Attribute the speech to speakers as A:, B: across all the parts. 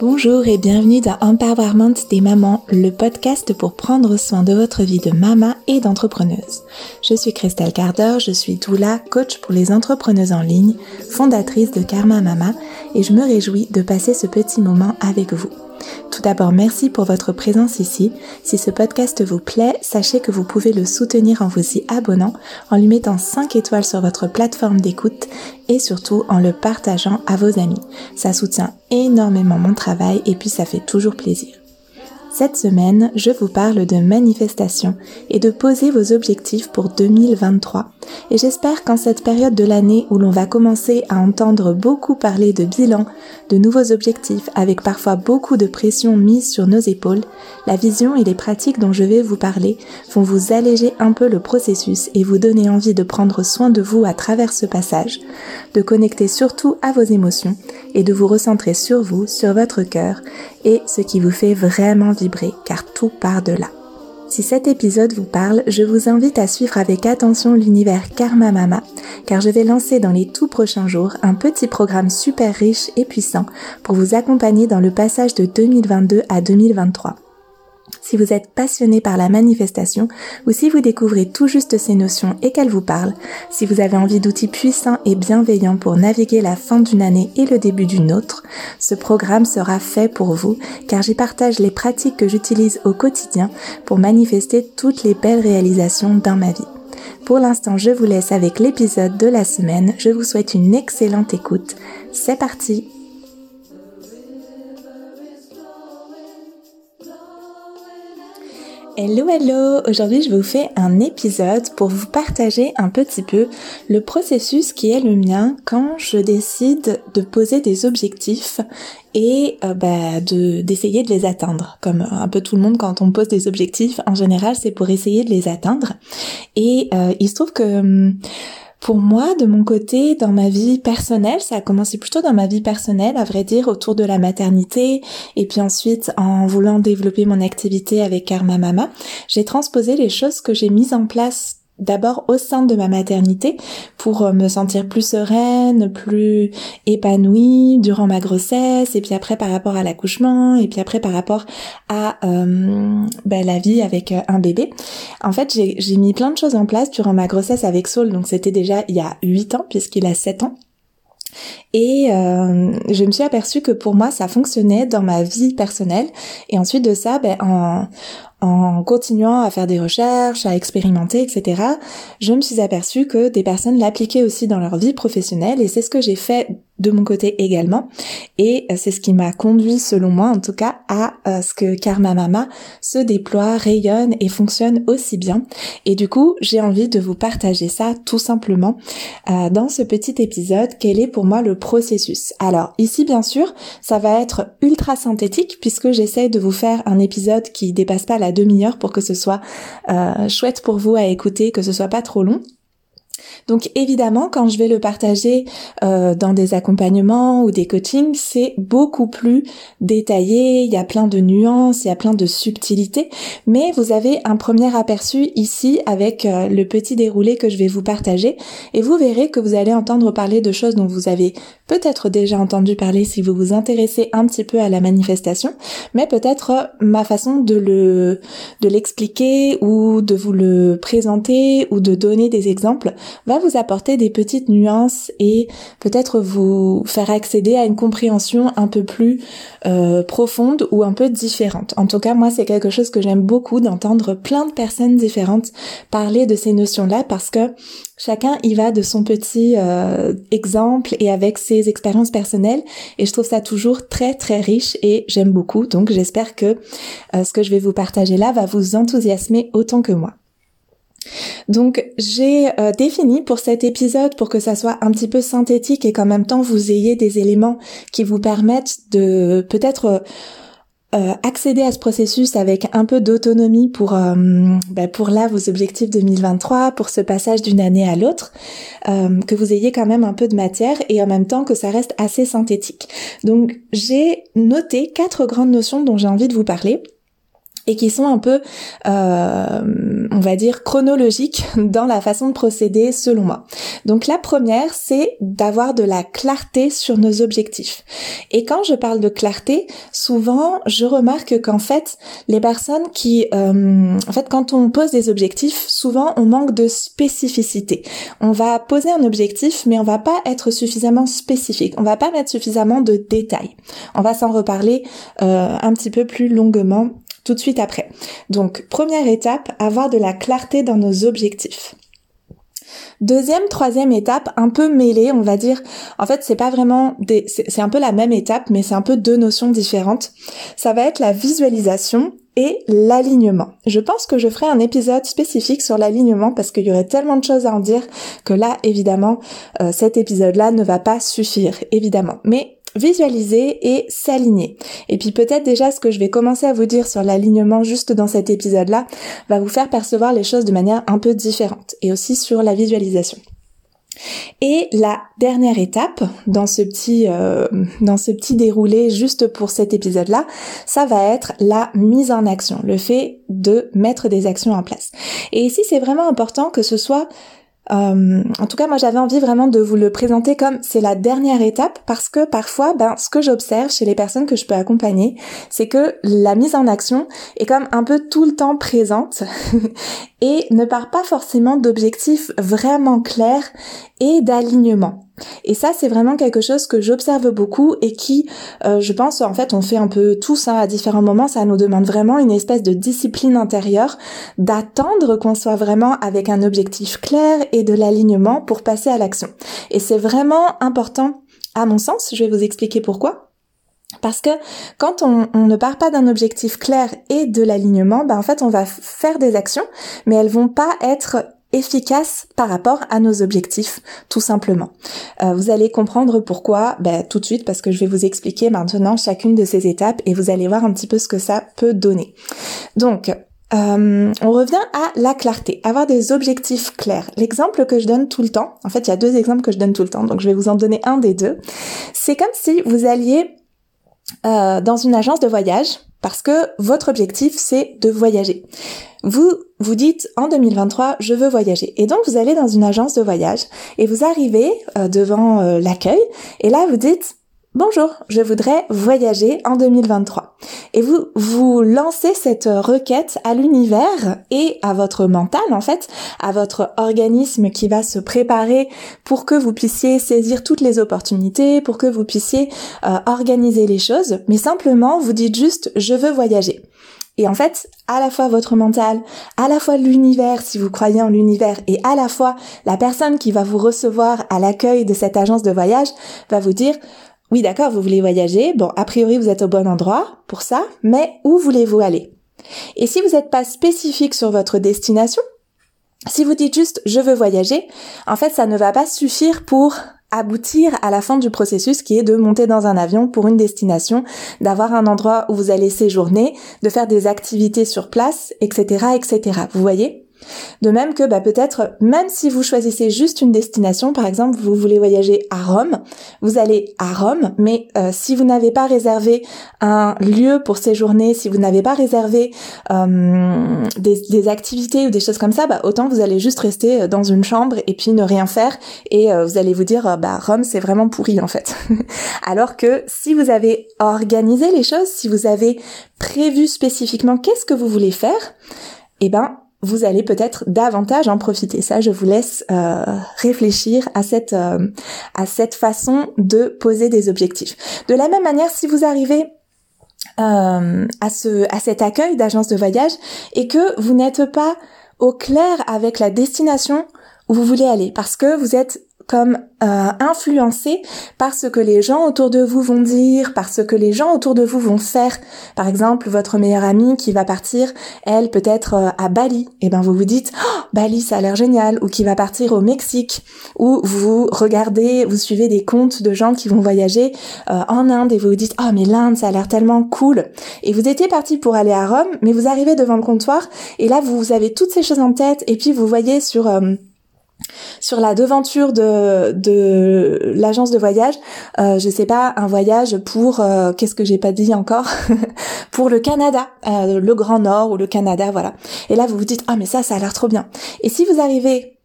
A: Bonjour et bienvenue dans Empowerment des mamans, le podcast pour prendre soin de votre vie de maman et d'entrepreneuse. Je suis Christelle Carder, je suis doula, coach pour les entrepreneuses en ligne, fondatrice de Karma Mama et je me réjouis de passer ce petit moment avec vous. Tout d'abord, merci pour votre présence ici. Si ce podcast vous plaît, sachez que vous pouvez le soutenir en vous y abonnant, en lui mettant 5 étoiles sur votre plateforme d'écoute et surtout en le partageant à vos amis. Ça soutient énormément mon travail et puis ça fait toujours plaisir. Cette semaine, je vous parle de manifestation et de poser vos objectifs pour 2023. Et j'espère qu'en cette période de l'année où l'on va commencer à entendre beaucoup parler de bilan, de nouveaux objectifs avec parfois beaucoup de pression mise sur nos épaules, la vision et les pratiques dont je vais vous parler vont vous alléger un peu le processus et vous donner envie de prendre soin de vous à travers ce passage, de connecter surtout à vos émotions et de vous recentrer sur vous, sur votre cœur et ce qui vous fait vraiment vibrer car tout part de là. Si cet épisode vous parle, je vous invite à suivre avec attention l'univers Karma Mama, car je vais lancer dans les tout prochains jours un petit programme super riche et puissant pour vous accompagner dans le passage de 2022 à 2023 si vous êtes passionné par la manifestation ou si vous découvrez tout juste ces notions et qu'elles vous parlent, si vous avez envie d'outils puissants et bienveillants pour naviguer la fin d'une année et le début d'une autre, ce programme sera fait pour vous car j'y partage les pratiques que j'utilise au quotidien pour manifester toutes les belles réalisations dans ma vie. Pour l'instant, je vous laisse avec l'épisode de la semaine. Je vous souhaite une excellente écoute. C'est parti Hello hello, aujourd'hui je vous fais un épisode pour vous partager un petit peu le processus qui est le mien quand je décide de poser des objectifs et euh, bah, de d'essayer de les atteindre. Comme un peu tout le monde quand on pose des objectifs, en général c'est pour essayer de les atteindre. Et euh, il se trouve que hum, pour moi, de mon côté, dans ma vie personnelle, ça a commencé plutôt dans ma vie personnelle, à vrai dire, autour de la maternité, et puis ensuite, en voulant développer mon activité avec Karma Mama, j'ai transposé les choses que j'ai mises en place d'abord au sein de ma maternité pour euh, me sentir plus sereine, plus épanouie durant ma grossesse et puis après par rapport à l'accouchement et puis après par rapport à euh, ben, la vie avec euh, un bébé. En fait, j'ai mis plein de choses en place durant ma grossesse avec Saul, donc c'était déjà il y a 8 ans puisqu'il a 7 ans. Et euh, je me suis aperçue que pour moi, ça fonctionnait dans ma vie personnelle. Et ensuite de ça, ben, en, en continuant à faire des recherches, à expérimenter, etc., je me suis aperçue que des personnes l'appliquaient aussi dans leur vie professionnelle et c'est ce que j'ai fait de mon côté également. Et euh, c'est ce qui m'a conduit, selon moi en tout cas, à euh, ce que Karma Mama se déploie, rayonne et fonctionne aussi bien. Et du coup, j'ai envie de vous partager ça tout simplement euh, dans ce petit épisode. Quel est pour moi le processus Alors ici, bien sûr, ça va être ultra synthétique puisque j'essaie de vous faire un épisode qui dépasse pas la demi-heure pour que ce soit chouette pour vous à écouter, que ce soit pas trop long. Donc évidemment, quand je vais le partager euh, dans des accompagnements ou des coachings, c'est beaucoup plus détaillé, il y a plein de nuances, il y a plein de subtilités, mais vous avez un premier aperçu ici avec euh, le petit déroulé que je vais vous partager. Et vous verrez que vous allez entendre parler de choses dont vous avez peut-être déjà entendu parler si vous vous intéressez un petit peu à la manifestation, mais peut-être ma façon de le de l'expliquer ou de vous le présenter ou de donner des exemples va vous apporter des petites nuances et peut-être vous faire accéder à une compréhension un peu plus euh, profonde ou un peu différente. En tout cas, moi, c'est quelque chose que j'aime beaucoup d'entendre plein de personnes différentes parler de ces notions-là parce que chacun y va de son petit euh, exemple et avec ses expériences personnelles et je trouve ça toujours très très riche et j'aime beaucoup donc j'espère que euh, ce que je vais vous partager là va vous enthousiasmer autant que moi. Donc j'ai euh, défini pour cet épisode, pour que ça soit un petit peu synthétique et qu'en même temps vous ayez des éléments qui vous permettent de peut-être euh, euh, accéder à ce processus avec un peu d'autonomie pour bah, pour là vos objectifs 2023, pour ce passage d'une année à l'autre, que vous ayez quand même un peu de matière et en même temps que ça reste assez synthétique. Donc j'ai noté quatre grandes notions dont j'ai envie de vous parler. Et qui sont un peu, euh, on va dire, chronologiques dans la façon de procéder selon moi. Donc la première, c'est d'avoir de la clarté sur nos objectifs. Et quand je parle de clarté, souvent, je remarque qu'en fait, les personnes qui, euh, en fait, quand on pose des objectifs, souvent, on manque de spécificité. On va poser un objectif, mais on va pas être suffisamment spécifique. On va pas mettre suffisamment de détails. On va s'en reparler euh, un petit peu plus longuement tout de suite après. Donc, première étape, avoir de la clarté dans nos objectifs. Deuxième, troisième étape, un peu mêlée, on va dire. En fait, c'est pas vraiment des, c'est un peu la même étape, mais c'est un peu deux notions différentes. Ça va être la visualisation et l'alignement. Je pense que je ferai un épisode spécifique sur l'alignement parce qu'il y aurait tellement de choses à en dire que là, évidemment, euh, cet épisode-là ne va pas suffire, évidemment. Mais visualiser et s'aligner. Et puis peut-être déjà ce que je vais commencer à vous dire sur l'alignement juste dans cet épisode-là va vous faire percevoir les choses de manière un peu différente et aussi sur la visualisation. Et la dernière étape dans ce petit euh, dans ce petit déroulé juste pour cet épisode-là, ça va être la mise en action, le fait de mettre des actions en place. Et ici, c'est vraiment important que ce soit euh, en tout cas, moi, j'avais envie vraiment de vous le présenter comme c'est la dernière étape parce que parfois, ben, ce que j'observe chez les personnes que je peux accompagner, c'est que la mise en action est comme un peu tout le temps présente et ne part pas forcément d'objectifs vraiment clairs et d'alignement. Et ça, c'est vraiment quelque chose que j'observe beaucoup et qui, euh, je pense, en fait, on fait un peu tout ça à différents moments. Ça nous demande vraiment une espèce de discipline intérieure, d'attendre qu'on soit vraiment avec un objectif clair et de l'alignement pour passer à l'action. Et c'est vraiment important, à mon sens. Je vais vous expliquer pourquoi. Parce que quand on, on ne part pas d'un objectif clair et de l'alignement, ben en fait on va faire des actions, mais elles vont pas être efficace par rapport à nos objectifs, tout simplement. Euh, vous allez comprendre pourquoi ben, tout de suite parce que je vais vous expliquer maintenant chacune de ces étapes et vous allez voir un petit peu ce que ça peut donner. Donc, euh, on revient à la clarté, avoir des objectifs clairs. L'exemple que je donne tout le temps, en fait il y a deux exemples que je donne tout le temps, donc je vais vous en donner un des deux. C'est comme si vous alliez euh, dans une agence de voyage parce que votre objectif c'est de voyager. Vous vous dites en 2023 je veux voyager et donc vous allez dans une agence de voyage et vous arrivez euh, devant euh, l'accueil et là vous dites Bonjour, je voudrais voyager en 2023. Et vous, vous lancez cette requête à l'univers et à votre mental, en fait, à votre organisme qui va se préparer pour que vous puissiez saisir toutes les opportunités, pour que vous puissiez euh, organiser les choses. Mais simplement, vous dites juste, je veux voyager. Et en fait, à la fois votre mental, à la fois l'univers, si vous croyez en l'univers, et à la fois la personne qui va vous recevoir à l'accueil de cette agence de voyage va vous dire, oui, d'accord, vous voulez voyager. Bon, a priori, vous êtes au bon endroit pour ça, mais où voulez-vous aller? Et si vous n'êtes pas spécifique sur votre destination, si vous dites juste je veux voyager, en fait, ça ne va pas suffire pour aboutir à la fin du processus qui est de monter dans un avion pour une destination, d'avoir un endroit où vous allez séjourner, de faire des activités sur place, etc., etc. Vous voyez? De même que bah, peut-être même si vous choisissez juste une destination, par exemple vous voulez voyager à Rome, vous allez à Rome, mais euh, si vous n'avez pas réservé un lieu pour séjourner, si vous n'avez pas réservé euh, des, activités ou des choses comme ça, bah, autant vous allez juste rester euh, dans une chambre et puis ne rien faire et vous allez vous dire bah Rome c'est vraiment pourri en fait. Alors que si vous avez organisé les choses, si vous avez prévu spécifiquement qu'est-ce que vous voulez faire, eh ben vous allez peut-être davantage en profiter. Ça, je vous laisse euh, réfléchir à cette euh, à cette façon de poser des objectifs. De la même manière, si vous arrivez euh, à ce à cet accueil d'agence de voyage et que vous n'êtes pas au clair avec la destination où vous voulez aller, parce que vous êtes comme euh, influencé par ce que les gens autour de vous vont dire, par ce que les gens autour de vous vont faire. Par exemple, votre meilleure amie qui va partir, elle peut-être euh, à Bali, et ben vous vous dites oh, Bali ça a l'air génial, ou qui va partir au Mexique, ou vous regardez, vous suivez des comptes de gens qui vont voyager euh, en Inde et vous vous dites oh mais l'Inde ça a l'air tellement cool. Et vous étiez parti pour aller à Rome, mais vous arrivez devant le comptoir et là vous avez toutes ces choses en tête et puis vous voyez sur sur la devanture de, l'agence de voyage, euh, je sais pas, un voyage pour euh, qu'est-ce que j'ai pas dit encore? Pour le Canada, euh, le Grand Nord ou le Canada, voilà. Et là vous vous dites ah mais ça ça a l'air trop bien. Et si vous arrivez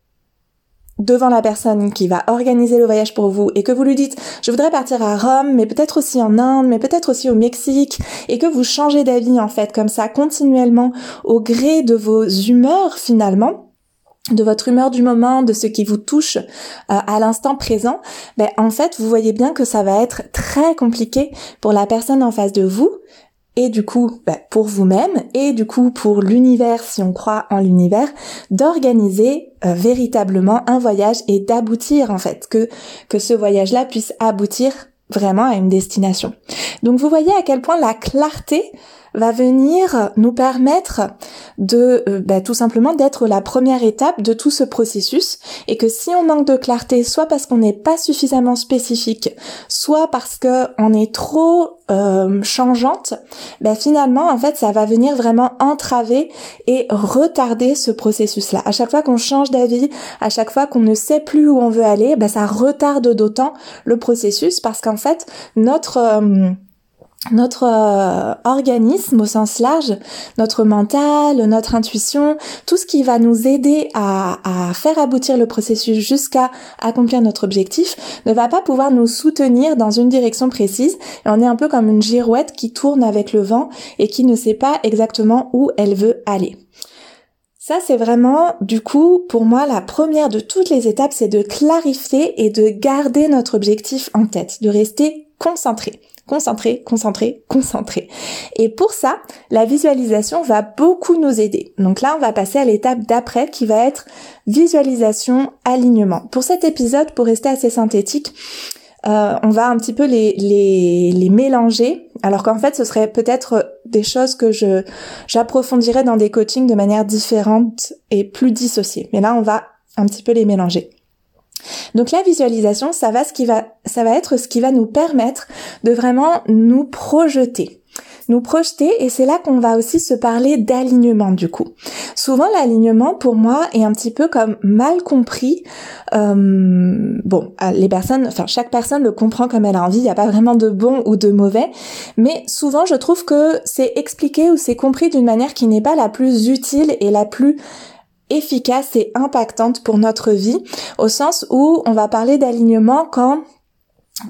A: devant la personne qui va organiser le voyage pour vous et que vous lui dites je voudrais partir à Rome mais peut-être aussi en Inde mais peut-être aussi au Mexique et que vous changez d'avis en fait comme ça continuellement au gré de vos humeurs finalement de votre humeur du moment, de ce qui vous touche euh, à l'instant présent, ben en fait, vous voyez bien que ça va être très compliqué pour la personne en face de vous et du coup ben, pour vous-même et du coup pour l'univers si on croit en l'univers d'organiser euh, véritablement un voyage et d'aboutir en fait que que ce voyage-là puisse aboutir vraiment à une destination. Donc vous voyez à quel point la clarté va venir nous permettre de euh, bah, tout simplement d'être la première étape de tout ce processus et que si on manque de clarté, soit parce qu'on n'est pas suffisamment spécifique, soit parce que on est trop euh, changeante, bah, finalement en fait ça va venir vraiment entraver et retarder ce processus-là. À chaque fois qu'on change d'avis, à chaque fois qu'on ne sait plus où on veut aller, bah, ça retarde d'autant le processus parce qu'en fait notre euh, notre euh, organisme au sens large, notre mental, notre intuition, tout ce qui va nous aider à, à faire aboutir le processus jusqu'à accomplir notre objectif, ne va pas pouvoir nous soutenir dans une direction précise. Et on est un peu comme une girouette qui tourne avec le vent et qui ne sait pas exactement où elle veut aller. Ça, c'est vraiment, du coup, pour moi, la première de toutes les étapes, c'est de clarifier et de garder notre objectif en tête, de rester concentré. Concentré, concentré, concentré. Et pour ça, la visualisation va beaucoup nous aider. Donc là, on va passer à l'étape d'après qui va être visualisation, alignement. Pour cet épisode, pour rester assez synthétique, euh, on va un petit peu les, les, les mélanger, alors qu'en fait, ce serait peut-être des choses que je j'approfondirais dans des coachings de manière différente et plus dissociée. Mais là, on va un petit peu les mélanger. Donc la visualisation, ça va, ce qui va, ça va être ce qui va nous permettre de vraiment nous projeter nous projeter et c'est là qu'on va aussi se parler d'alignement du coup. Souvent l'alignement pour moi est un petit peu comme mal compris. Euh, bon, les personnes, enfin chaque personne le comprend comme elle a envie. Il n'y a pas vraiment de bon ou de mauvais, mais souvent je trouve que c'est expliqué ou c'est compris d'une manière qui n'est pas la plus utile et la plus efficace et impactante pour notre vie, au sens où on va parler d'alignement quand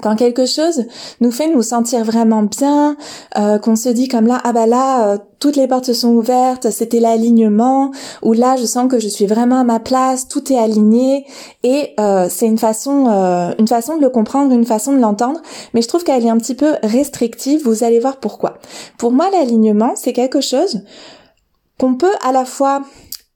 A: quand quelque chose nous fait nous sentir vraiment bien, euh, qu'on se dit comme là, ah bah là, euh, toutes les portes sont ouvertes, c'était l'alignement, ou là, je sens que je suis vraiment à ma place, tout est aligné, et euh, c'est une façon, une façon de le comprendre, une façon de l'entendre, mais je trouve qu'elle est un petit peu restrictive. Vous allez voir pourquoi. Pour moi, l'alignement, c'est quelque chose qu'on peut à la fois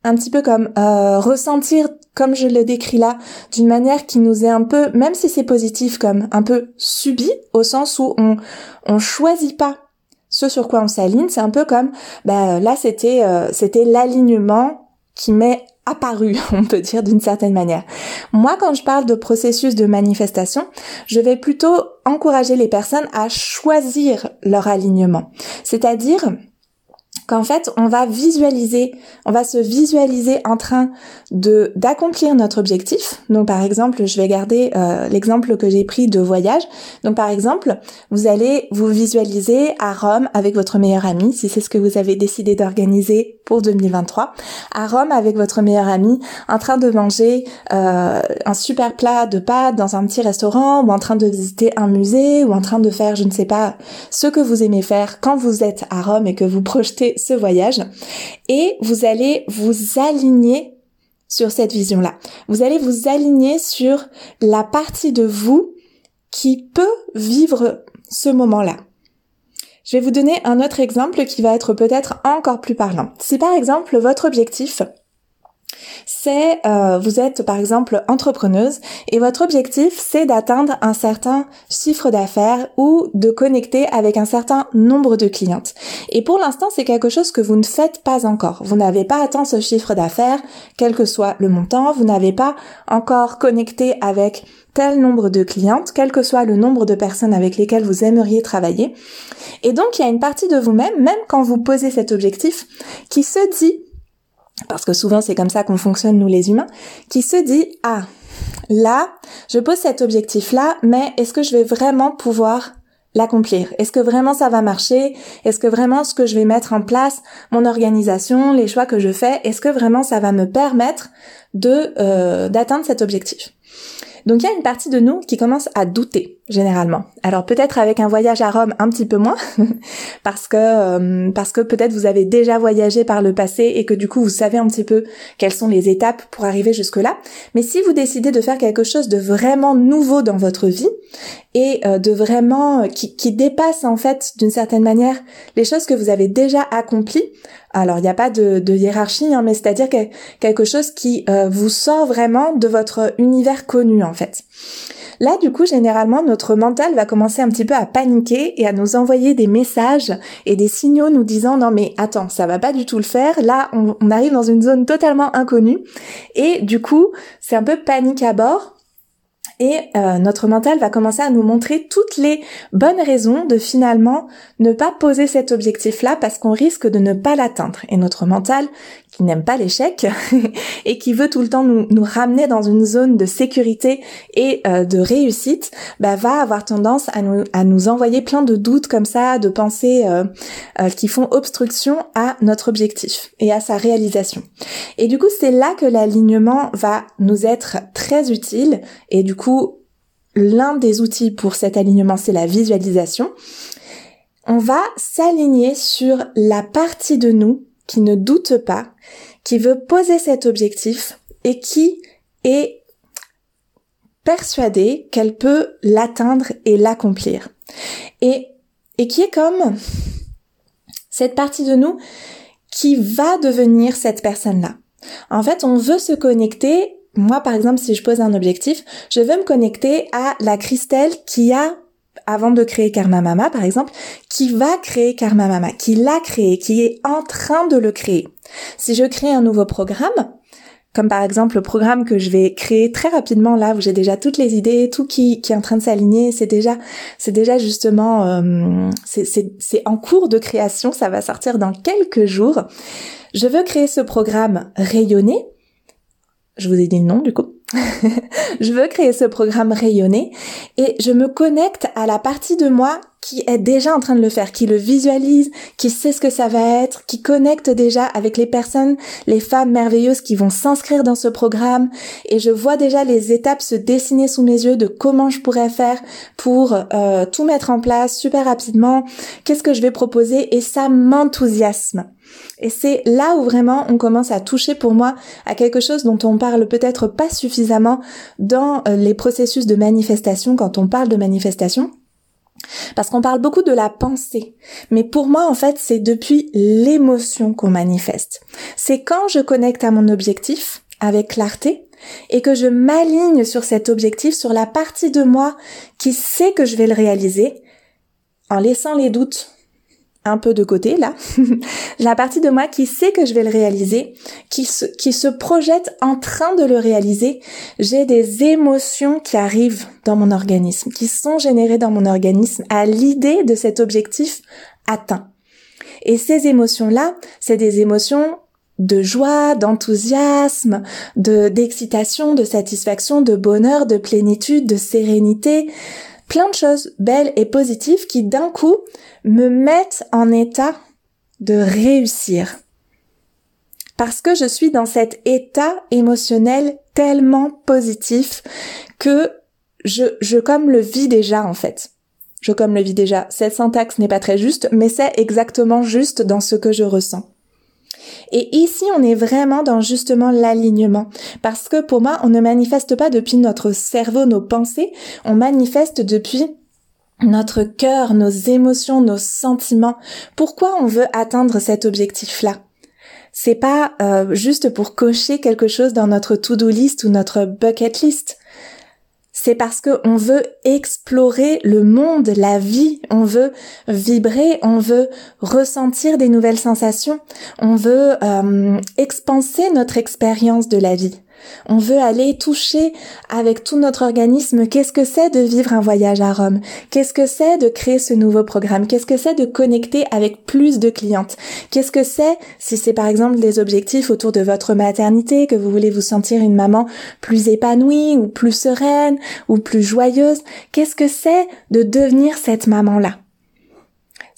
A: un petit peu comme euh, ressentir comme je le décris là d'une manière qui nous est un peu même si c'est positif comme un peu subi au sens où on on choisit pas ce sur quoi on s'aligne c'est un peu comme bah là c'était euh, c'était l'alignement qui m'est apparu, on peut dire d'une certaine manière. Moi, quand je parle de processus de manifestation, je vais plutôt encourager les personnes à choisir leur alignement. C'est-à-dire, qu'en fait on va visualiser, on va se visualiser en train de d'accomplir notre objectif. Donc par exemple, je vais garder euh, l'exemple que j'ai pris de voyage. Donc par exemple, vous allez vous visualiser à Rome avec votre meilleur ami, si c'est ce que vous avez décidé d'organiser pour 2023, à Rome avec votre meilleur ami, en train de manger euh, un super plat de pâtes dans un petit restaurant, ou en train de visiter un musée, ou en train de faire, je ne sais pas, ce que vous aimez faire quand vous êtes à Rome et que vous projetez ce voyage et vous allez vous aligner sur cette vision-là. Vous allez vous aligner sur la partie de vous qui peut vivre ce moment-là. Je vais vous donner un autre exemple qui va être peut-être encore plus parlant. Si par exemple votre objectif c'est euh, vous êtes par exemple entrepreneuse et votre objectif c'est d'atteindre un certain chiffre d'affaires ou de connecter avec un certain nombre de clientes. Et pour l'instant c'est quelque chose que vous ne faites pas encore. Vous n'avez pas atteint ce chiffre d'affaires, quel que soit le montant, vous n'avez pas encore connecté avec tel nombre de clientes, quel que soit le nombre de personnes avec lesquelles vous aimeriez travailler. Et donc il y a une partie de vous-même, même quand vous posez cet objectif, qui se dit parce que souvent c'est comme ça qu'on fonctionne nous les humains, qui se dit ah là je pose cet objectif là, mais est-ce que je vais vraiment pouvoir l'accomplir? Est-ce que vraiment ça va marcher? Est-ce que vraiment ce que je vais mettre en place, mon organisation, les choix que je fais, est-ce que vraiment ça va me permettre de euh, d'atteindre cet objectif? Donc il y a une partie de nous qui commence à douter généralement. Alors peut-être avec un voyage à Rome un petit peu moins parce que euh, parce que peut-être vous avez déjà voyagé par le passé et que du coup vous savez un petit peu quelles sont les étapes pour arriver jusque là. Mais si vous décidez de faire quelque chose de vraiment nouveau dans votre vie et euh, de vraiment qui, qui dépasse en fait d'une certaine manière les choses que vous avez déjà accomplies, alors, il n'y a pas de, hiérarchie, hein, mais c'est-à-dire quelque chose qui euh, vous sort vraiment de votre univers connu, en fait. Là, du coup, généralement, notre mental va commencer un petit peu à paniquer et à nous envoyer des messages et des signaux nous disant non mais attends, ça va pas du tout le faire. Là, on, arrive dans une zone totalement inconnue et du coup, c'est un peu panique à bord et euh, notre mental va commencer à nous montrer toutes les bonnes raisons de finalement ne pas poser cet objectif-là parce qu'on risque de ne pas l'atteindre. Et notre mental, qui n'aime pas l'échec et qui veut tout le temps nous, ramener dans une zone de sécurité et euh, de réussite, bah, va avoir tendance à nous, envoyer plein de doutes comme ça, de pensées euh, qui font obstruction à notre objectif et à sa réalisation. Et du coup, c'est là que l'alignement va nous être très utile et du coup l'un des outils pour cet alignement, c'est la visualisation. On va s'aligner sur la partie de nous qui ne doute pas, qui veut poser cet objectif et qui est persuadée qu'elle peut l'atteindre et l'accomplir. Et, et qui est comme cette partie de nous qui va devenir cette personne-là. En fait, on veut se connecter moi, par exemple, si je pose un objectif, je veux me connecter à la Christelle qui a avant de créer Karma Mama, par exemple, qui va créer Karma Mama, qui l'a créé, qui est en train de le créer. Si je crée un nouveau programme, comme par exemple le programme que je vais créer très rapidement là où j'ai déjà toutes les idées, tout qui, est en train de s'aligner, c'est déjà c'est déjà justement euh, c'est en cours de création, ça va sortir dans quelques jours. Je veux créer ce programme rayonné je vous ai dit non du coup. je veux créer ce programme rayonné et je me connecte à la partie de moi qui est déjà en train de le faire, qui le visualise, qui sait ce que ça va être, qui connecte déjà avec les personnes, les femmes merveilleuses qui vont s'inscrire dans ce programme et je vois déjà les étapes se dessiner sous mes yeux de comment je pourrais faire pour euh, tout mettre en place super rapidement, qu'est-ce que je vais proposer? Et ça m'enthousiasme. Et c'est là où vraiment on commence à toucher pour moi à quelque chose dont on parle peut-être pas suffisamment dans euh, les processus de manifestation quand on parle de manifestation. Parce qu'on parle beaucoup de la pensée. Mais pour moi, en fait, c'est depuis l'émotion qu'on manifeste. C'est quand je connecte à mon objectif avec clarté et que je m'aligne sur cet objectif, sur la partie de moi qui sait que je vais le réaliser, en laissant les doutes un peu de côté là, la partie de moi qui sait que je vais le réaliser, qui se, qui se projette en train de le réaliser, j'ai des émotions qui arrivent dans mon organisme, qui sont générées dans mon organisme à l'idée de cet objectif atteint. Et ces émotions-là, c'est des émotions de joie, d'enthousiasme, de d'excitation, de satisfaction, de bonheur, de plénitude, de sérénité, plein de choses belles et positives qui d'un coup me mettent en état de réussir. Parce que je suis dans cet état émotionnel tellement positif que je, je comme le vis déjà en fait. Je comme le vis déjà. Cette syntaxe n'est pas très juste, mais c'est exactement juste dans ce que je ressens. Et ici, on est vraiment dans justement l'alignement. Parce que pour moi, on ne manifeste pas depuis notre cerveau, nos pensées, on manifeste depuis notre cœur, nos émotions, nos sentiments. Pourquoi on veut atteindre cet objectif-là? C'est pas euh, juste pour cocher quelque chose dans notre to-do list ou notre bucket list c'est parce que on veut explorer le monde, la vie, on veut vibrer, on veut ressentir des nouvelles sensations, on veut euh, expanser notre expérience de la vie. On veut aller toucher avec tout notre organisme. Qu'est-ce que c'est de vivre un voyage à Rome, qu'est-ce que c'est de créer ce nouveau programme, qu'est-ce que c'est de connecter avec plus de clientes, qu'est-ce que c'est si c'est par exemple des objectifs autour de votre maternité, que vous voulez vous sentir une maman plus épanouie ou plus sereine ou plus joyeuse, qu'est-ce que c'est de devenir cette maman-là?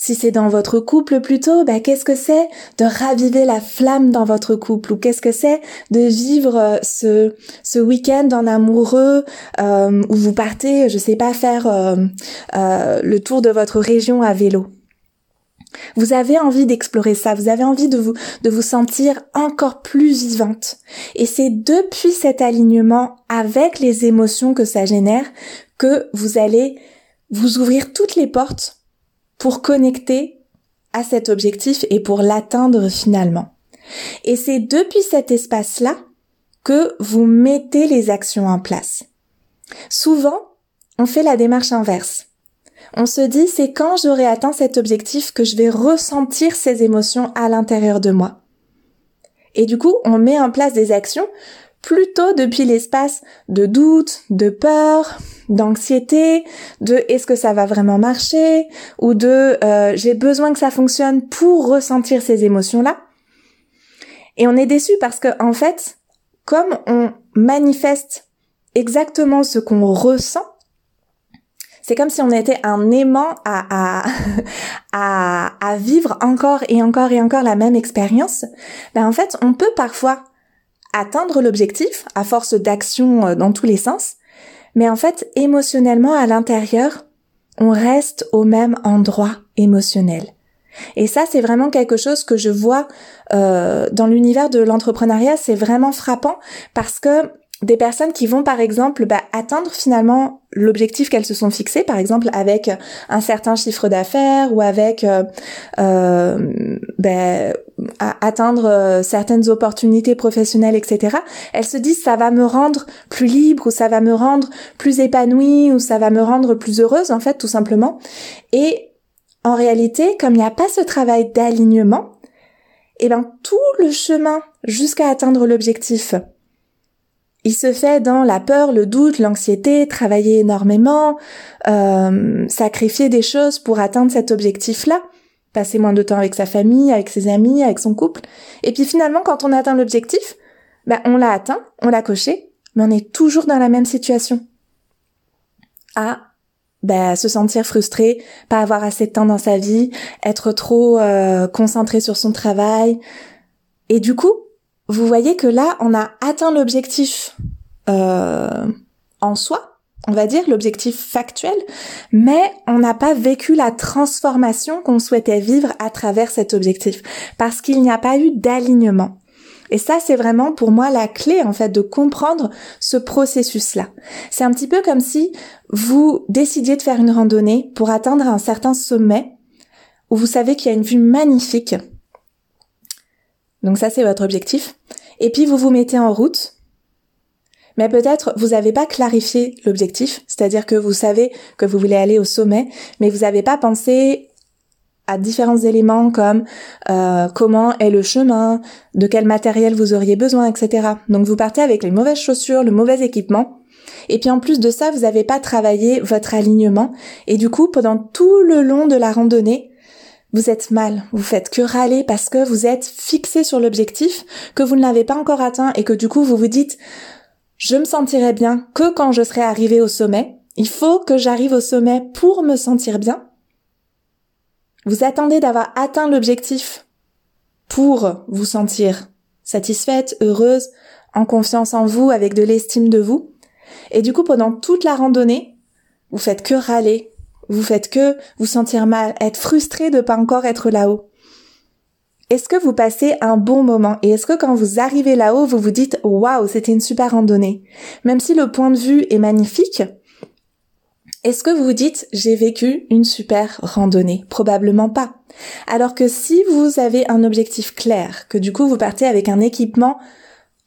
A: Si c'est dans votre couple plutôt, bah, qu'est-ce que c'est de raviver la flamme dans votre couple? Ou qu'est-ce que c'est de vivre euh, ce, ce week-end en amoureux euh, où vous partez, je sais pas, faire euh, le tour de votre région à vélo? Vous avez envie d'explorer ça, vous avez envie de vous, de vous sentir encore plus vivante. Et c'est depuis cet alignement avec les émotions que ça génère que vous allez vous ouvrir toutes les portes pour connecter à cet objectif et pour l'atteindre finalement. Et c'est depuis cet espace-là que vous mettez les actions en place. Souvent, on fait la démarche inverse. On se dit c'est quand j'aurai atteint cet objectif que je vais ressentir ces émotions à l'intérieur de moi. Et du coup, on met en place des actions plutôt depuis l'espace de doute, de peur, d'anxiété, de est-ce que ça va vraiment marcher, ou de euh, j'ai besoin que ça fonctionne pour ressentir ces émotions-là. Et on est déçu parce que en fait, comme on manifeste exactement ce qu'on ressent, c'est comme si on était un aimant à, à, à, à, vivre encore et encore et encore la même expérience. Ben en fait, on peut parfois atteindre l'objectif à force d'action euh, dans tous les sens, mais en fait, émotionnellement, à l'intérieur, on reste au même endroit émotionnel. Et ça, c'est vraiment quelque chose que je vois euh, dans l'univers de l'entrepreneuriat. C'est vraiment frappant parce que des personnes qui vont par exemple bah, atteindre finalement l'objectif qu'elles se sont fixées, par exemple avec un certain chiffre d'affaires ou avec euh, euh bah, atteindre euh, certaines opportunités professionnelles, etc. Elles se disent ça va me rendre plus libre ou ça va me rendre plus épanouie ou ça va me rendre plus heureuse en fait tout simplement. Et en réalité, comme il n'y a pas ce travail d'alignement, et eh ben tout le chemin jusqu'à atteindre l'objectif il se fait dans la peur, le doute, l'anxiété, travailler énormément, euh, sacrifier des choses pour atteindre cet objectif-là, passer moins de temps avec sa famille, avec ses amis, avec son couple. Et puis finalement, quand on atteint l'objectif, ben on l'a atteint, on l'a coché, mais on est toujours dans la même situation. À ben, se sentir frustré, pas avoir assez de temps dans sa vie, être trop euh, concentré sur son travail. Et du coup, vous voyez que là, on a atteint l'objectif euh, en soi, on va dire l'objectif factuel, mais on n'a pas vécu la transformation qu'on souhaitait vivre à travers cet objectif, parce qu'il n'y a pas eu d'alignement. Et ça, c'est vraiment pour moi la clé, en fait, de comprendre ce processus-là. C'est un petit peu comme si vous décidiez de faire une randonnée pour atteindre un certain sommet où vous savez qu'il y a une vue magnifique donc ça, c'est votre objectif. Et puis, vous vous mettez en route. Mais peut-être vous n'avez pas clarifié l'objectif, c'est-à-dire que vous savez que vous voulez aller au sommet, mais vous n'avez pas pensé à différents éléments comme euh, comment est le chemin, de quel matériel vous auriez besoin, etc. Donc vous partez avec les mauvaises chaussures, le mauvais équipement, et puis en plus de ça, vous n'avez pas travaillé votre alignement, et du coup, pendant tout le long de la randonnée, vous êtes mal, vous faites que râler parce que vous êtes fixé sur l'objectif, que vous ne l'avez pas encore atteint et que du coup vous vous dites je me sentirai bien que quand je serai arrivé au sommet. Il faut que j'arrive au sommet pour me sentir bien. Vous attendez d'avoir atteint l'objectif pour vous sentir satisfaite, heureuse, en confiance en vous, avec de l'estime de vous. Et du coup, pendant toute la randonnée, vous faites que râler, vous faites que vous sentir mal, être frustré de pas encore être là-haut. Est-ce que vous passez un bon moment? Et est-ce que quand vous arrivez là-haut, vous vous dites waouh, c'était une super randonnée, même si le point de vue est magnifique. Est-ce que vous vous dites j'ai vécu une super randonnée Probablement pas. Alors que si vous avez un objectif clair, que du coup vous partez avec un équipement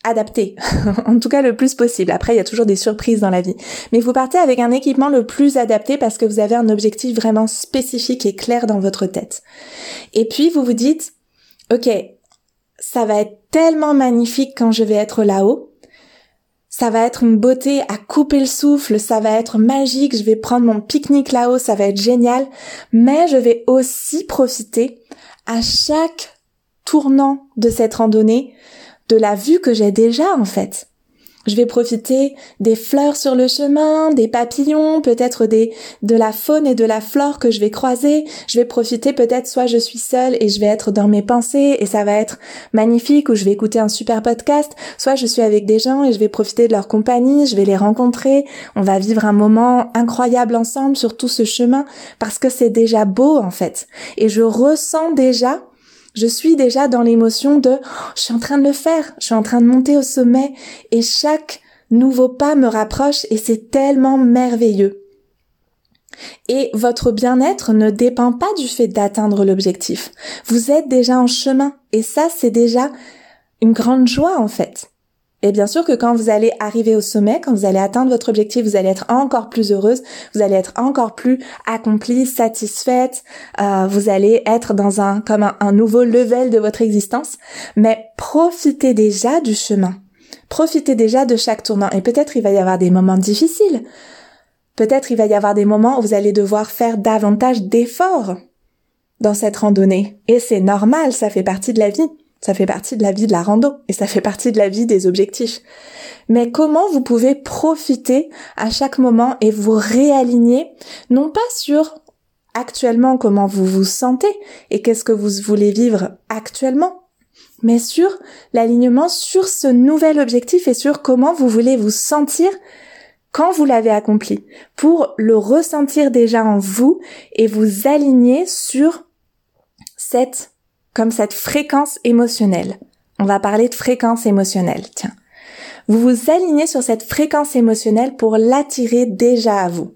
A: adapté, en tout cas le plus possible. Après, il y a toujours des surprises dans la vie. Mais vous partez avec un équipement le plus adapté parce que vous avez un objectif vraiment spécifique et clair dans votre tête. Et puis, vous vous dites, OK, ça va être tellement magnifique quand je vais être là-haut. ça va être une beauté à couper le souffle, ça va être magique, je vais prendre mon pique-nique là-haut, ça va être génial, mais je vais aussi profiter à chaque tournant de cette randonnée de la vue que j'ai déjà en fait. Je vais profiter des fleurs sur le chemin, des papillons, peut-être des de la faune et de la flore que je vais croiser. Je vais profiter peut-être soit je suis seule et je vais être dans mes pensées et ça va être magnifique ou je vais écouter un super podcast, soit je suis avec des gens et je vais profiter de leur compagnie, je vais les rencontrer, on va vivre un moment incroyable ensemble sur tout ce chemin parce que c'est déjà beau en fait. Et je ressens déjà je suis déjà dans l'émotion de oh, je suis en train de le faire, je suis en train de monter au sommet et chaque nouveau pas me rapproche et c'est tellement merveilleux. Et votre bien-être ne dépend pas du fait d'atteindre l'objectif. Vous êtes déjà en chemin et ça c'est déjà une grande joie en fait. Et bien sûr que quand vous allez arriver au sommet, quand vous allez atteindre votre objectif, vous allez être encore plus heureuse, vous allez être encore plus accomplie, satisfaite, euh, vous allez être dans un comme un, nouveau level de votre existence. Mais profitez déjà du chemin. Profitez déjà de chaque tournant. Et peut-être il va y avoir des moments difficiles. Peut-être il va y avoir des moments où vous allez devoir faire davantage d'efforts dans cette randonnée. Et c'est normal, ça fait partie de la vie. Ça fait partie de la vie de la rando et ça fait partie de la vie des objectifs. Mais comment vous pouvez profiter à chaque moment et vous réaligner, non pas sur actuellement comment vous vous sentez et qu'est-ce que vous voulez vivre actuellement, mais sur l'alignement sur ce nouvel objectif et sur comment vous voulez vous sentir quand vous l'avez accompli, pour le ressentir déjà en vous et vous aligner sur cette comme cette fréquence émotionnelle. On va parler de fréquence émotionnelle, tiens. Vous vous alignez sur cette fréquence émotionnelle pour l'attirer déjà à vous.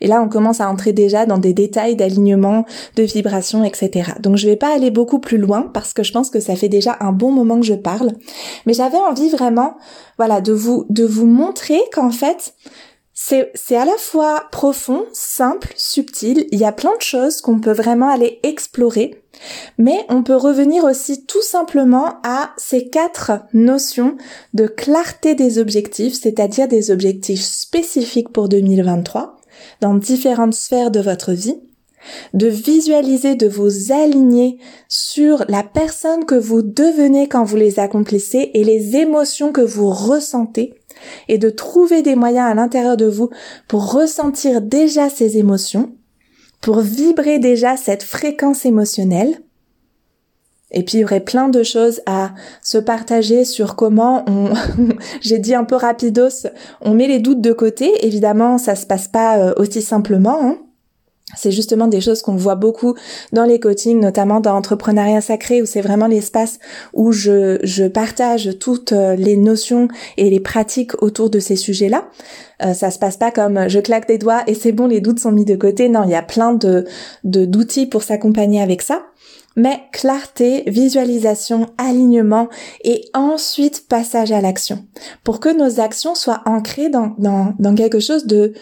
A: Et là, on commence à entrer déjà dans des détails d'alignement, de vibration, etc. Donc, je vais pas aller beaucoup plus loin parce que je pense que ça fait déjà un bon moment que je parle. Mais j'avais envie vraiment, voilà, de vous, de vous montrer qu'en fait, c'est à la fois profond, simple, subtil, il y a plein de choses qu'on peut vraiment aller explorer, mais on peut revenir aussi tout simplement à ces quatre notions de clarté des objectifs, c'est-à-dire des objectifs spécifiques pour 2023 dans différentes sphères de votre vie, de visualiser, de vous aligner sur la personne que vous devenez quand vous les accomplissez et les émotions que vous ressentez et de trouver des moyens à l'intérieur de vous pour ressentir déjà ces émotions, pour vibrer déjà cette fréquence émotionnelle. Et puis il y aurait plein de choses à se partager sur comment on, j'ai dit un peu rapidos, on met les doutes de côté. Évidemment, ça se passe pas euh, aussi simplement. Hein. C'est justement des choses qu'on voit beaucoup dans les coachings, notamment dans Entrepreneuriat Sacré, où c'est vraiment l'espace où je, je partage toutes euh, les notions et les pratiques autour de ces sujets-là. Euh, ça se passe pas comme je claque des doigts et c'est bon, les doutes sont mis de côté. Non, il y a plein de d'outils pour s'accompagner avec ça. Mais clarté, visualisation, alignement et ensuite passage à l'action. Pour que nos actions soient ancrées dans, dans, dans quelque chose de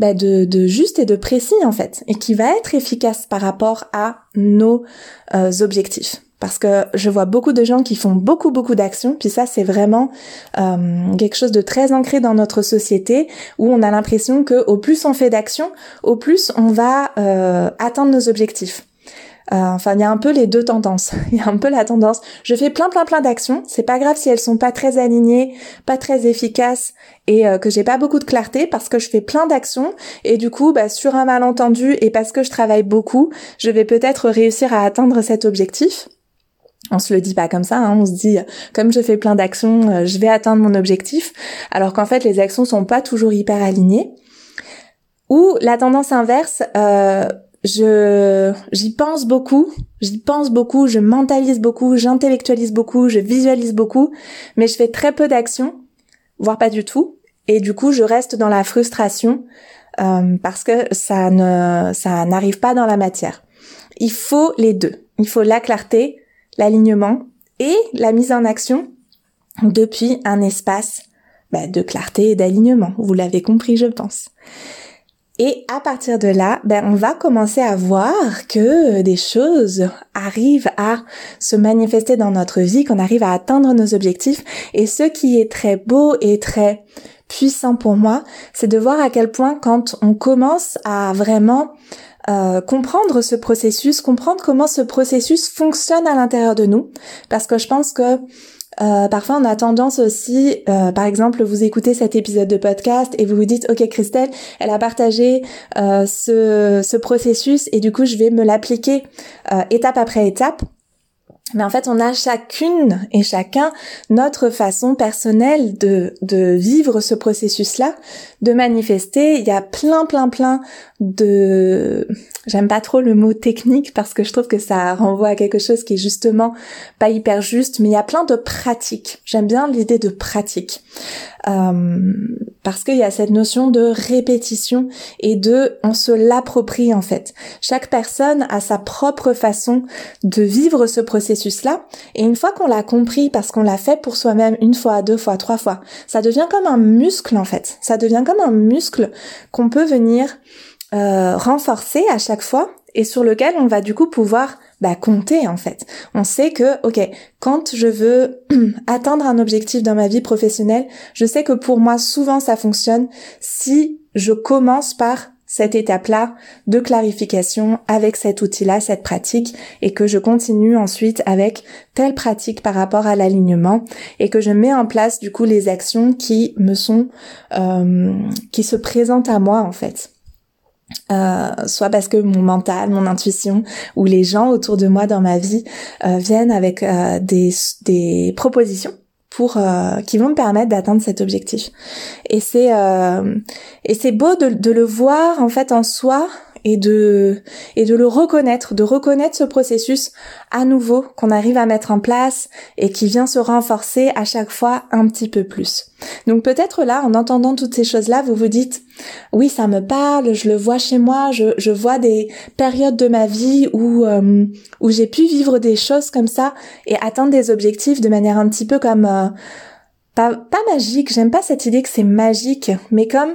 A: bah, de, juste et de précis en fait, et qui va être efficace par rapport à nos euh, objectifs. Parce que je vois beaucoup de gens qui font beaucoup beaucoup d'actions, puis ça c'est vraiment euh, quelque chose de très ancré dans notre société, où on a l'impression que au plus on fait d'actions, au plus on va euh, atteindre nos objectifs. Euh, enfin, il y a un peu les deux tendances. Il y a un peu la tendance, je fais plein plein plein d'actions, c'est pas grave si elles sont pas très alignées, pas très efficaces et euh, que j'ai pas beaucoup de clarté parce que je fais plein d'actions et du coup, bah, sur un malentendu et parce que je travaille beaucoup, je vais peut-être réussir à atteindre cet objectif. On se le dit pas comme ça, hein. on se dit comme je fais plein d'actions, euh, je vais atteindre mon objectif, alors qu'en fait les actions sont pas toujours hyper alignées. Ou la tendance inverse, euh, je j'y pense beaucoup, j'y pense beaucoup, je mentalise beaucoup, j'intellectualise beaucoup, je visualise beaucoup, mais je fais très peu d'actions, voire pas du tout, et du coup je reste dans la frustration euh, parce que ça ne ça n'arrive pas dans la matière. Il faut les deux, il faut la clarté, l'alignement et la mise en action depuis un espace bah, de clarté et d'alignement. Vous l'avez compris, je pense. Et à partir de là, ben, on va commencer à voir que des choses arrivent à se manifester dans notre vie, qu'on arrive à atteindre nos objectifs. Et ce qui est très beau et très puissant pour moi, c'est de voir à quel point quand on commence à vraiment euh, comprendre ce processus, comprendre comment ce processus fonctionne à l'intérieur de nous, parce que je pense que euh, parfois, on a tendance aussi, euh, par exemple, vous écoutez cet épisode de podcast et vous vous dites, ok, Christelle, elle a partagé euh, ce, ce, processus et du coup, je vais me l'appliquer étape après étape. Mais en fait, on a chacune et chacun notre façon personnelle de, de vivre ce processus-là, de manifester. Il y a plein, plein, plein de... J'aime pas trop le mot technique parce que je trouve que ça renvoie à quelque chose qui est justement pas hyper juste, mais il y a plein de pratiques. J'aime bien l'idée de pratique. Euh, parce qu'il y a cette notion de répétition et de on se l'approprie en fait. Chaque personne a sa propre façon de vivre ce et une fois qu'on l'a compris parce qu'on l'a fait pour soi-même une fois, deux fois, trois fois, ça devient comme un muscle en fait. Ça devient comme un muscle qu'on peut venir euh, renforcer à chaque fois et sur lequel on va du coup pouvoir bah, compter en fait. On sait que, ok, quand je veux atteindre un objectif dans ma vie professionnelle, je sais que pour moi souvent ça fonctionne si je commence par cette étape-là de clarification avec cet outil-là, cette pratique, et que je continue ensuite avec telle pratique par rapport à l'alignement, et que je mets en place du coup les actions qui me sont, euh, qui se présentent à moi en fait. Euh, soit parce que mon mental, mon intuition ou les gens autour de moi dans ma vie euh, viennent avec des propositions pour qui vont me permettre d'atteindre cet objectif. Et c'est et c'est beau de, de, le voir en fait en soi et de et de le reconnaître, de reconnaître ce processus à nouveau qu'on arrive à mettre en place et qui vient se renforcer à chaque fois un petit peu plus. Donc peut-être là, en entendant toutes ces choses-là, vous vous dites oui, ça me parle, je le vois chez moi, je, je vois des périodes de ma vie où euh, où j'ai pu vivre des choses comme ça et atteindre des objectifs de manière un petit peu comme euh, pas, pas magique, j'aime pas cette idée que c'est magique, mais comme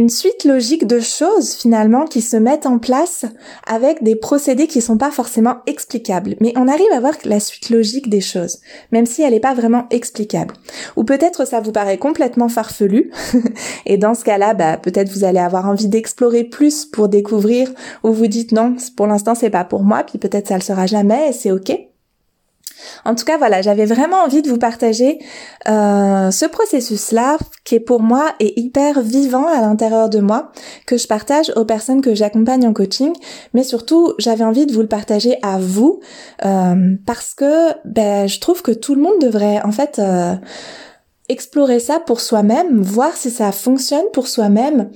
A: une suite logique de choses finalement qui se mettent en place avec des procédés qui sont pas forcément explicables. Mais on arrive à voir la suite logique des choses, même si elle n'est pas vraiment explicable. Ou peut-être ça vous paraît complètement farfelu, et dans ce cas-là, bah, peut-être vous allez avoir envie d'explorer plus pour découvrir, ou vous dites non, pour l'instant c'est pas pour moi, puis peut-être ça le sera jamais, et c'est ok. En tout cas, voilà, j'avais vraiment envie de vous partager euh, ce processus-là qui est pour moi est hyper vivant à l'intérieur de moi, que je partage aux personnes que j'accompagne en coaching, mais surtout j'avais envie de vous le partager à vous euh, parce que ben, je trouve que tout le monde devrait en fait euh, explorer ça pour soi-même, voir si ça fonctionne pour soi-même,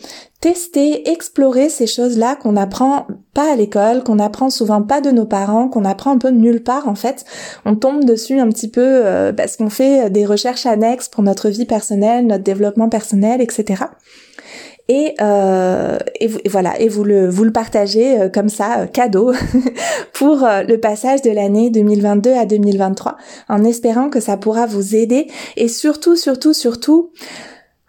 A: tester, explorer ces choses-là qu'on apprend pas à l'école, qu'on apprend souvent pas de nos parents, qu'on apprend un peu nulle part en fait. On tombe dessus un petit peu euh, parce qu'on fait des recherches annexes pour notre vie personnelle, notre développement personnel, etc et, euh, et, voilà et vous le vous le partagez euh, comme ça euh, cadeau pour euh, le passage de l'année 2022 à 2023 en espérant que ça pourra vous aider et surtout surtout surtout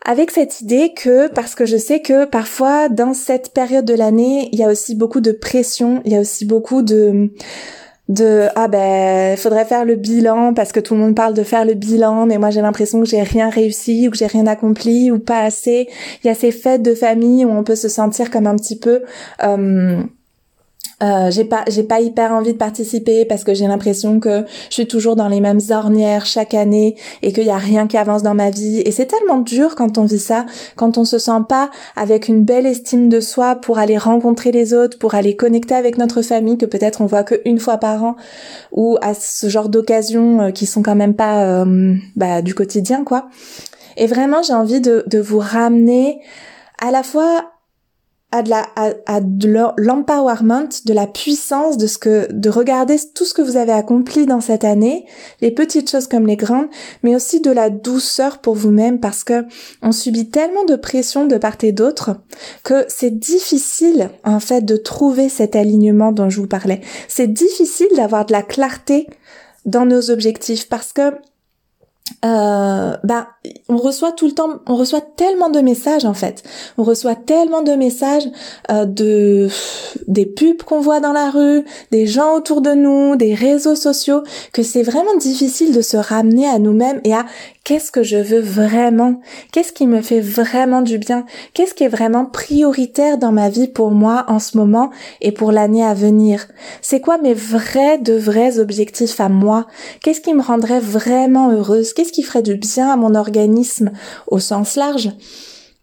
A: avec cette idée que, parce que je sais que parfois dans cette période de l'année, il y a aussi beaucoup de pression, il y a aussi beaucoup de de ah ben faudrait faire le bilan parce que tout le monde parle de faire le bilan mais moi j'ai l'impression que j'ai rien réussi ou que j'ai rien accompli ou pas assez. Il y a ces fêtes de famille où on peut se sentir comme un petit peu euh, euh, j'ai pas j'ai pas hyper envie de participer parce que j'ai l'impression que je suis toujours dans les mêmes ornières chaque année et qu'il y a rien qui avance dans ma vie. Et c'est tellement dur quand on vit ça quand on se sent pas avec une belle estime de soi pour aller rencontrer les autres pour aller connecter avec notre famille que peut-être on voit que une fois par an ou à ce genre d'occasions euh, qui sont quand même pas euh, bah, du quotidien quoi. Et vraiment j'ai envie de, de vous ramener à la fois à de la à, de l'empowerment, de la puissance de ce que de regarder tout ce que vous avez accompli dans cette année, les petites choses comme les grandes, mais aussi de la douceur pour vous-même parce que on subit tellement de pression de part et d'autre que c'est difficile en fait de trouver cet alignement dont je vous parlais. C'est difficile d'avoir de la clarté dans nos objectifs parce que euh, bah, on reçoit tout le temps, on reçoit tellement de messages en fait. On reçoit tellement de messages euh, de des pubs qu'on voit dans la rue, des gens autour de nous, des réseaux sociaux, que c'est vraiment difficile de se ramener à nous-mêmes et à qu'est-ce que je veux vraiment, qu'est-ce qui me fait vraiment du bien, qu'est-ce qui est vraiment prioritaire dans ma vie pour moi en ce moment et pour l'année à venir? C'est quoi mes vrais de vrais objectifs à moi? Qu'est-ce qui me rendrait vraiment heureuse? Qu'est-ce qui ferait du bien à mon organisme au sens large?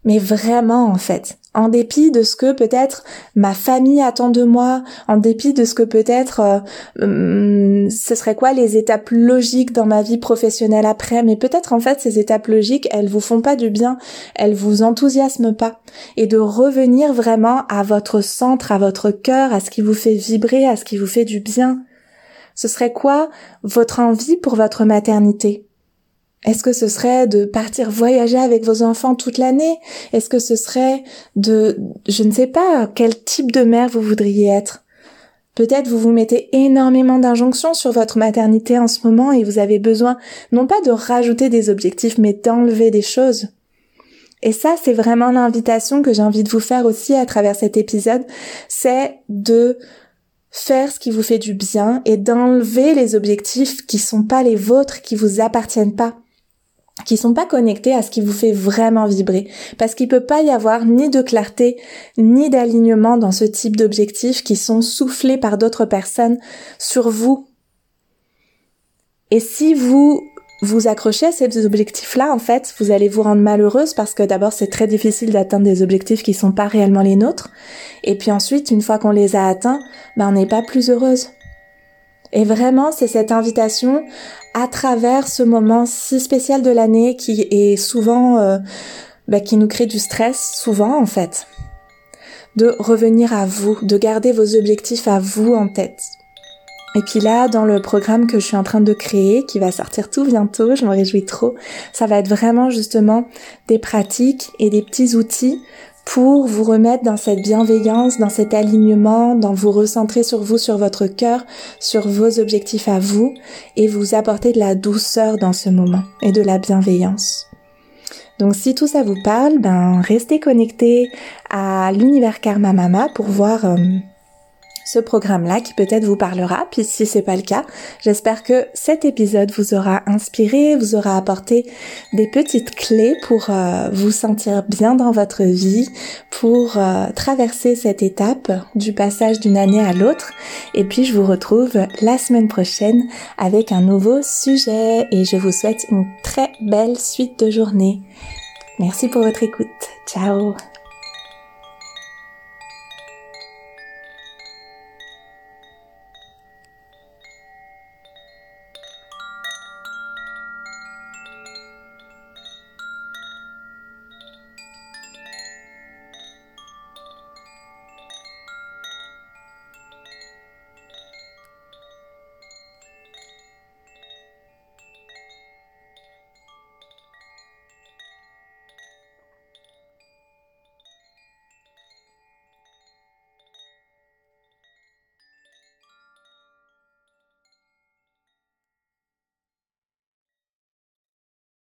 A: Mais vraiment en fait, en dépit de ce que peut-être ma famille attend de moi, en dépit de ce que peut-être euh, hum, ce serait quoi les étapes logiques dans ma vie professionnelle après, mais peut-être en fait ces étapes logiques, elles vous font pas du bien, elles vous enthousiasment pas. Et de revenir vraiment à votre centre, à votre cœur, à ce qui vous fait vibrer, à ce qui vous fait du bien. Ce serait quoi votre envie pour votre maternité? Est-ce que ce serait de partir voyager avec vos enfants toute l'année? Est-ce que ce serait de, je ne sais pas, quel type de mère vous voudriez être? Peut-être vous vous mettez énormément d'injonctions sur votre maternité en ce moment et vous avez besoin non pas de rajouter des objectifs mais d'enlever des choses. Et ça, c'est vraiment l'invitation que j'ai envie de vous faire aussi à travers cet épisode, c'est de faire ce qui vous fait du bien et d'enlever les objectifs qui sont pas les vôtres, qui vous appartiennent pas qui sont pas connectés à ce qui vous fait vraiment vibrer. Parce qu'il peut pas y avoir ni de clarté, ni d'alignement dans ce type d'objectifs qui sont soufflés par d'autres personnes sur vous. Et si vous vous accrochez à ces objectifs-là, en fait, vous allez vous rendre malheureuse parce que d'abord c'est très difficile d'atteindre des objectifs qui sont pas réellement les nôtres. Et puis ensuite, une fois qu'on les a atteints, ben on n'est pas plus heureuse. Et vraiment, c'est cette invitation à travers ce moment si spécial de l'année qui est souvent, euh, bah, qui nous crée du stress, souvent en fait, de revenir à vous, de garder vos objectifs à vous en tête. Et puis là, dans le programme que je suis en train de créer, qui va sortir tout bientôt, je me réjouis trop, ça va être vraiment justement des pratiques et des petits outils pour vous remettre dans cette bienveillance, dans cet alignement, dans vous recentrer sur vous, sur votre cœur, sur vos objectifs à vous et vous apporter de la douceur dans ce moment et de la bienveillance. Donc si tout ça vous parle, ben restez connectés à l'univers Karma Mama pour voir euh, ce programme-là qui peut-être vous parlera. Puis si c'est pas le cas, j'espère que cet épisode vous aura inspiré, vous aura apporté des petites clés pour euh, vous sentir bien dans votre vie, pour euh, traverser cette étape du passage d'une année à l'autre. Et puis je vous retrouve la semaine prochaine avec un nouveau sujet et je vous souhaite une très belle suite de journée. Merci pour votre écoute. Ciao